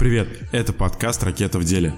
Привет, это подкаст «Ракета в деле».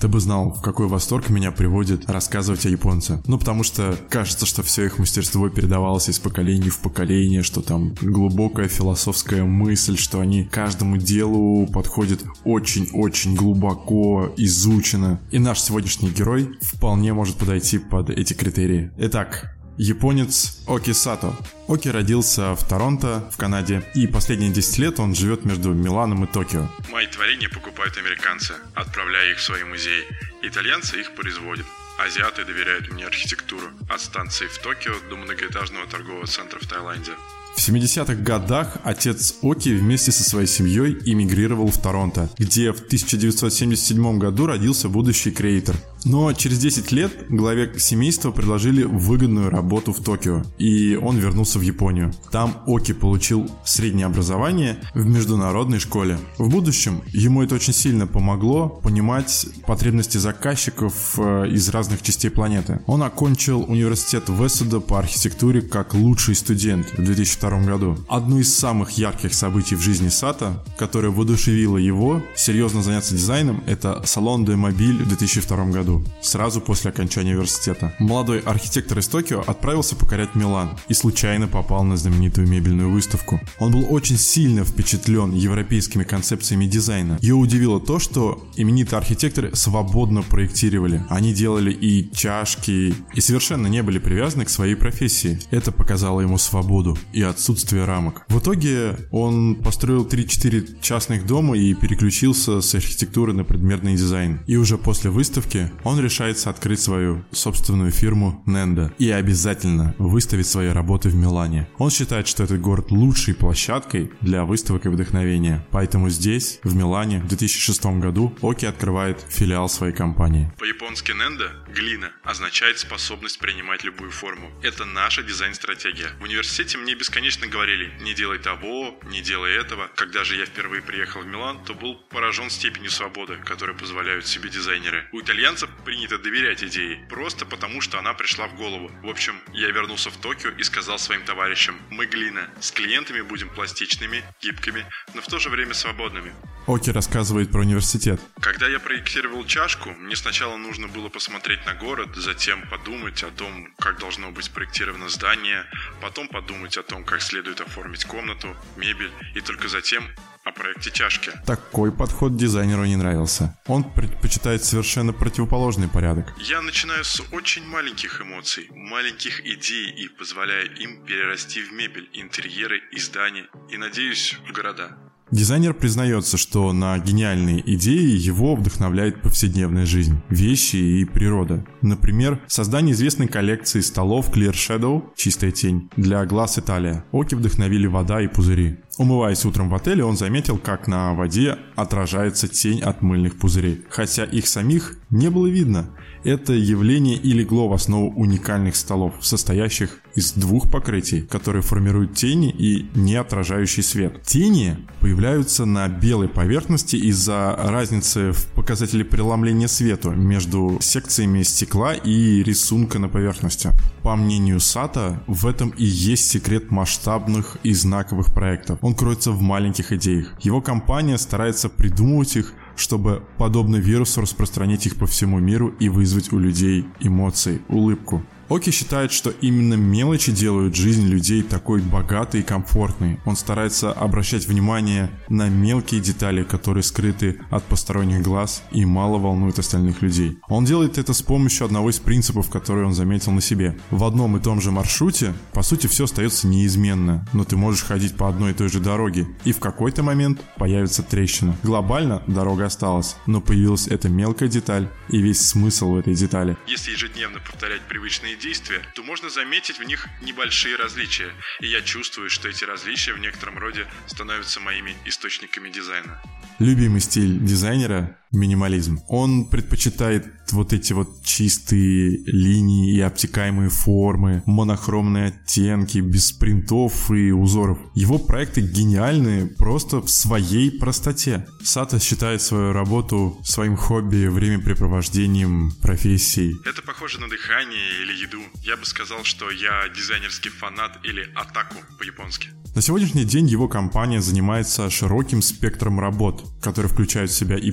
Ты бы знал, в какой восторг меня приводит рассказывать о японце. Ну, потому что кажется, что все их мастерство передавалось из поколения в поколение, что там глубокая философская мысль, что они каждому делу подходят очень-очень глубоко, изучено. И наш сегодняшний герой вполне может подойти под эти критерии. Итак, Японец Оки Сато. Оки родился в Торонто, в Канаде, и последние 10 лет он живет между Миланом и Токио. Мои творения покупают американцы, отправляя их в свои музеи. Итальянцы их производят. Азиаты доверяют мне архитектуру, от станции в Токио до многоэтажного торгового центра в Таиланде. В 70-х годах отец Оки вместе со своей семьей эмигрировал в Торонто, где в 1977 году родился будущий креатор. Но через 10 лет главе семейства предложили выгодную работу в Токио, и он вернулся в Японию. Там Оки получил среднее образование в международной школе. В будущем ему это очень сильно помогло понимать потребности заказчиков э, из разных частей планеты. Он окончил университет Веседа по архитектуре как лучший студент в 2002 году. Одно из самых ярких событий в жизни Сата, которое воодушевило его серьезно заняться дизайном, это салон де Мобиль в 2002 году году, сразу после окончания университета. Молодой архитектор из Токио отправился покорять Милан и случайно попал на знаменитую мебельную выставку. Он был очень сильно впечатлен европейскими концепциями дизайна. Ее удивило то, что именитые архитекторы свободно проектировали. Они делали и чашки, и совершенно не были привязаны к своей профессии. Это показало ему свободу и отсутствие рамок. В итоге он построил 3-4 частных дома и переключился с архитектуры на предметный дизайн. И уже после выставки он решается открыть свою собственную фирму Nenda и обязательно выставить свои работы в Милане. Он считает, что этот город лучшей площадкой для выставок и вдохновения. Поэтому здесь, в Милане, в 2006 году Оки открывает филиал своей компании. По-японски Nenda – глина, означает способность принимать любую форму. Это наша дизайн-стратегия. В университете мне бесконечно говорили «не делай того, не делай этого». Когда же я впервые приехал в Милан, то был поражен степенью свободы, которую позволяют себе дизайнеры. У итальянцев принято доверять идее, просто потому что она пришла в голову. В общем, я вернулся в Токио и сказал своим товарищам, мы глина, с клиентами будем пластичными, гибкими, но в то же время свободными. Оки рассказывает про университет. Когда я проектировал чашку, мне сначала нужно было посмотреть на город, затем подумать о том, как должно быть спроектировано здание, потом подумать о том, как следует оформить комнату, мебель, и только затем о проекте чашки. Такой подход дизайнеру не нравился. Он предпочитает совершенно противоположный порядок. Я начинаю с очень маленьких эмоций, маленьких идей и позволяю им перерасти в мебель, интерьеры и здания, и, надеюсь, в города. Дизайнер признается, что на гениальные идеи его вдохновляет повседневная жизнь, вещи и природа. Например, создание известной коллекции столов Clear Shadow «Чистая тень» для глаз Италия. Оки вдохновили вода и пузыри. Умываясь утром в отеле, он заметил, как на воде отражается тень от мыльных пузырей, хотя их самих не было видно. Это явление и легло в основу уникальных столов, состоящих из двух покрытий, которые формируют тени и не отражающий свет. Тени появляются на белой поверхности из-за разницы в показателе преломления света между секциями стекла и рисунка на поверхности. По мнению Сата, в этом и есть секрет масштабных и знаковых проектов. Он кроется в маленьких идеях. Его компания старается придумывать их чтобы, подобно вирусу, распространить их по всему миру и вызвать у людей эмоции, улыбку. Оки считает, что именно мелочи делают жизнь людей такой богатой и комфортной. Он старается обращать внимание на мелкие детали, которые скрыты от посторонних глаз и мало волнуют остальных людей. Он делает это с помощью одного из принципов, который он заметил на себе. В одном и том же маршруте, по сути, все остается неизменно, но ты можешь ходить по одной и той же дороге, и в какой-то момент появится трещина. Глобально дорога осталась, но появилась эта мелкая деталь и весь смысл в этой детали. Если ежедневно повторять привычные действия, то можно заметить в них небольшие различия, и я чувствую, что эти различия в некотором роде становятся моими источниками дизайна. Любимый стиль дизайнера – минимализм. Он предпочитает вот эти вот чистые линии и обтекаемые формы, монохромные оттенки, без принтов и узоров. Его проекты гениальны просто в своей простоте. Сата считает свою работу своим хобби, времяпрепровождением, профессией. Это похоже на дыхание или еду. Я бы сказал, что я дизайнерский фанат или атаку по-японски. На сегодняшний день его компания занимается широким спектром работ, которые включают в себя и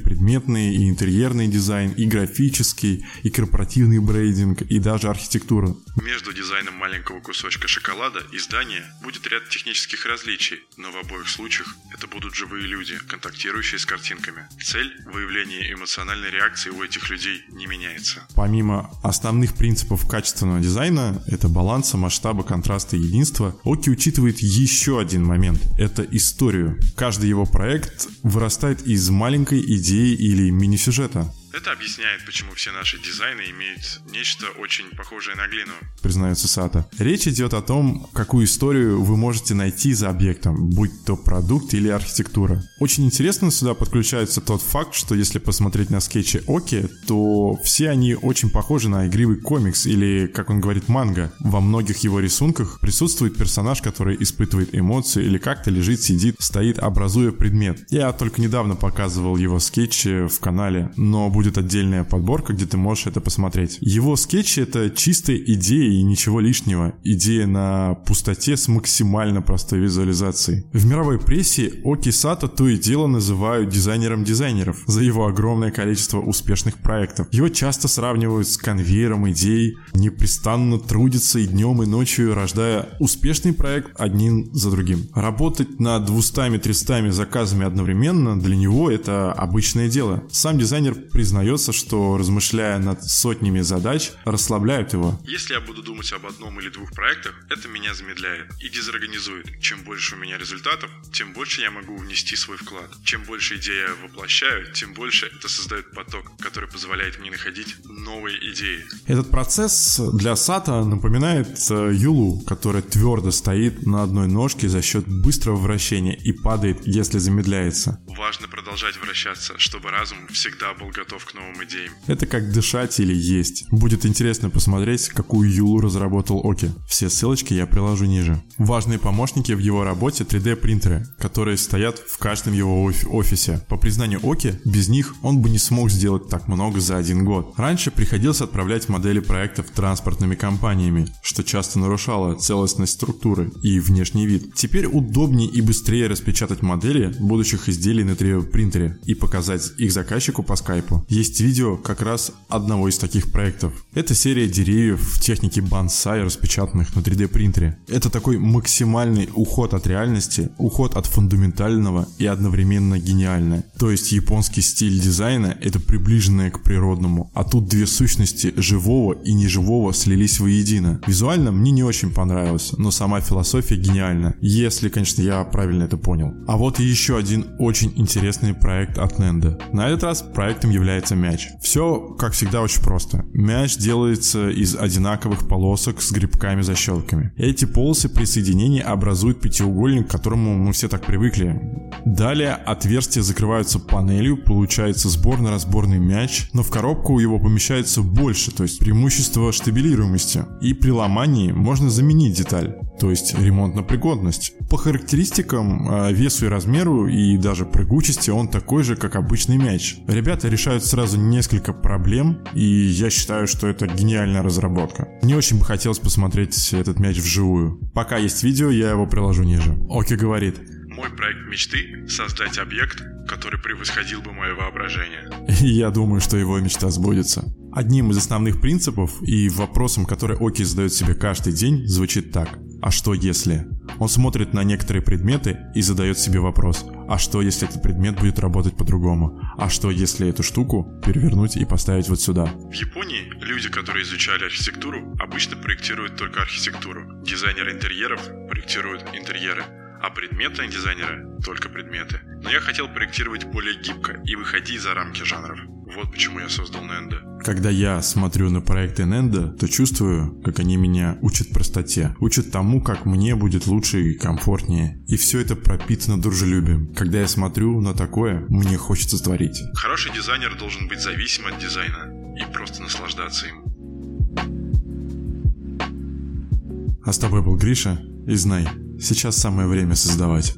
предметный, и интерьерный дизайн, и графический, и корпоративный брейдинг, и даже архитектуру. Между дизайном маленького кусочка шоколада и здания будет ряд технических различий, но в обоих случаях это будут живые люди, контактирующие с картинками. Цель выявления эмоциональной реакции у этих людей не меняется. Помимо основных принципов качественного дизайна, это баланса, масштаба, контраста и единства, Оки учитывает еще один момент – это историю. Каждый его проект вырастает из маленькой идеи или мини-сюжета. Это объясняет, почему все наши дизайны имеют нечто очень похожее на глину. Признается Сата. Речь идет о том, какую историю вы можете найти за объектом, будь то продукт или архитектура. Очень интересно сюда подключается тот факт, что если посмотреть на скетчи Оки, то все они очень похожи на игривый комикс или, как он говорит, манга. Во многих его рисунках присутствует персонаж, который испытывает эмоции или как-то лежит, сидит, стоит, образуя предмет. Я только недавно показывал его скетчи в канале, но будет отдельная подборка, где ты можешь это посмотреть. Его скетчи — это чистая идея и ничего лишнего. Идея на пустоте с максимально простой визуализацией. В мировой прессе Оки Сато то и дело называют дизайнером дизайнеров за его огромное количество успешных проектов. Его часто сравнивают с конвейером идей, непрестанно трудится и днем, и ночью, рождая успешный проект один за другим. Работать над 200-300 заказами одновременно для него это обычное дело. Сам дизайнер признает признается, что размышляя над сотнями задач, расслабляют его. Если я буду думать об одном или двух проектах, это меня замедляет и дезорганизует. Чем больше у меня результатов, тем больше я могу внести свой вклад. Чем больше идей я воплощаю, тем больше это создает поток, который позволяет мне находить новые идеи. Этот процесс для Сата напоминает э, Юлу, которая твердо стоит на одной ножке за счет быстрого вращения и падает, если замедляется. Важно продолжать вращаться, чтобы разум всегда был готов к новым идеям. Это как дышать или есть. Будет интересно посмотреть, какую Юлу разработал Оки. Все ссылочки я приложу ниже. Важные помощники в его работе 3D принтеры, которые стоят в каждом его оф- офисе. По признанию Оки, без них он бы не смог сделать так много за один год. Раньше приходилось отправлять модели проектов транспортными компаниями, что часто нарушало целостность структуры и внешний вид. Теперь удобнее и быстрее распечатать модели будущих изделий на 3D принтере и показать их заказчику по скайпу есть видео как раз одного из таких проектов. Это серия деревьев в технике бонсай, распечатанных на 3D принтере. Это такой максимальный уход от реальности, уход от фундаментального и одновременно гениальное. То есть японский стиль дизайна это приближенное к природному, а тут две сущности живого и неживого слились воедино. Визуально мне не очень понравилось, но сама философия гениальна, если, конечно, я правильно это понял. А вот еще один очень интересный проект от Nendo. На этот раз проектом является мяч. Все, как всегда, очень просто. Мяч делается из одинаковых полосок с грибками-защелками. Эти полосы при соединении образуют пятиугольник, к которому мы все так привыкли. Далее отверстия закрываются панелью, получается сборно-разборный мяч, но в коробку его помещается больше, то есть преимущество штабилируемости. И при ломании можно заменить деталь, то есть ремонтно-пригодность. По характеристикам, а, весу и размеру и даже прыгучести он такой же, как обычный мяч. Ребята решают сразу несколько проблем, и я считаю, что это гениальная разработка. Мне очень бы хотелось посмотреть этот мяч вживую. Пока есть видео, я его приложу ниже. Оки говорит. Мой проект мечты — создать объект, который превосходил бы мое воображение. Я думаю, что его мечта сбудется. Одним из основных принципов и вопросом, который Оки задает себе каждый день, звучит так. А что если? Он смотрит на некоторые предметы и задает себе вопрос. А что если этот предмет будет работать по-другому? А что если эту штуку перевернуть и поставить вот сюда? В Японии люди, которые изучали архитектуру, обычно проектируют только архитектуру. Дизайнеры интерьеров проектируют интерьеры а предметные дизайнеры — только предметы. Но я хотел проектировать более гибко и выходить за рамки жанров. Вот почему я создал Nendo. Когда я смотрю на проекты Nendo, то чувствую, как они меня учат простоте. Учат тому, как мне будет лучше и комфортнее. И все это пропитано дружелюбием. Когда я смотрю на такое, мне хочется творить. Хороший дизайнер должен быть зависим от дизайна и просто наслаждаться им. А с тобой был Гриша, и знай, Сейчас самое время создавать.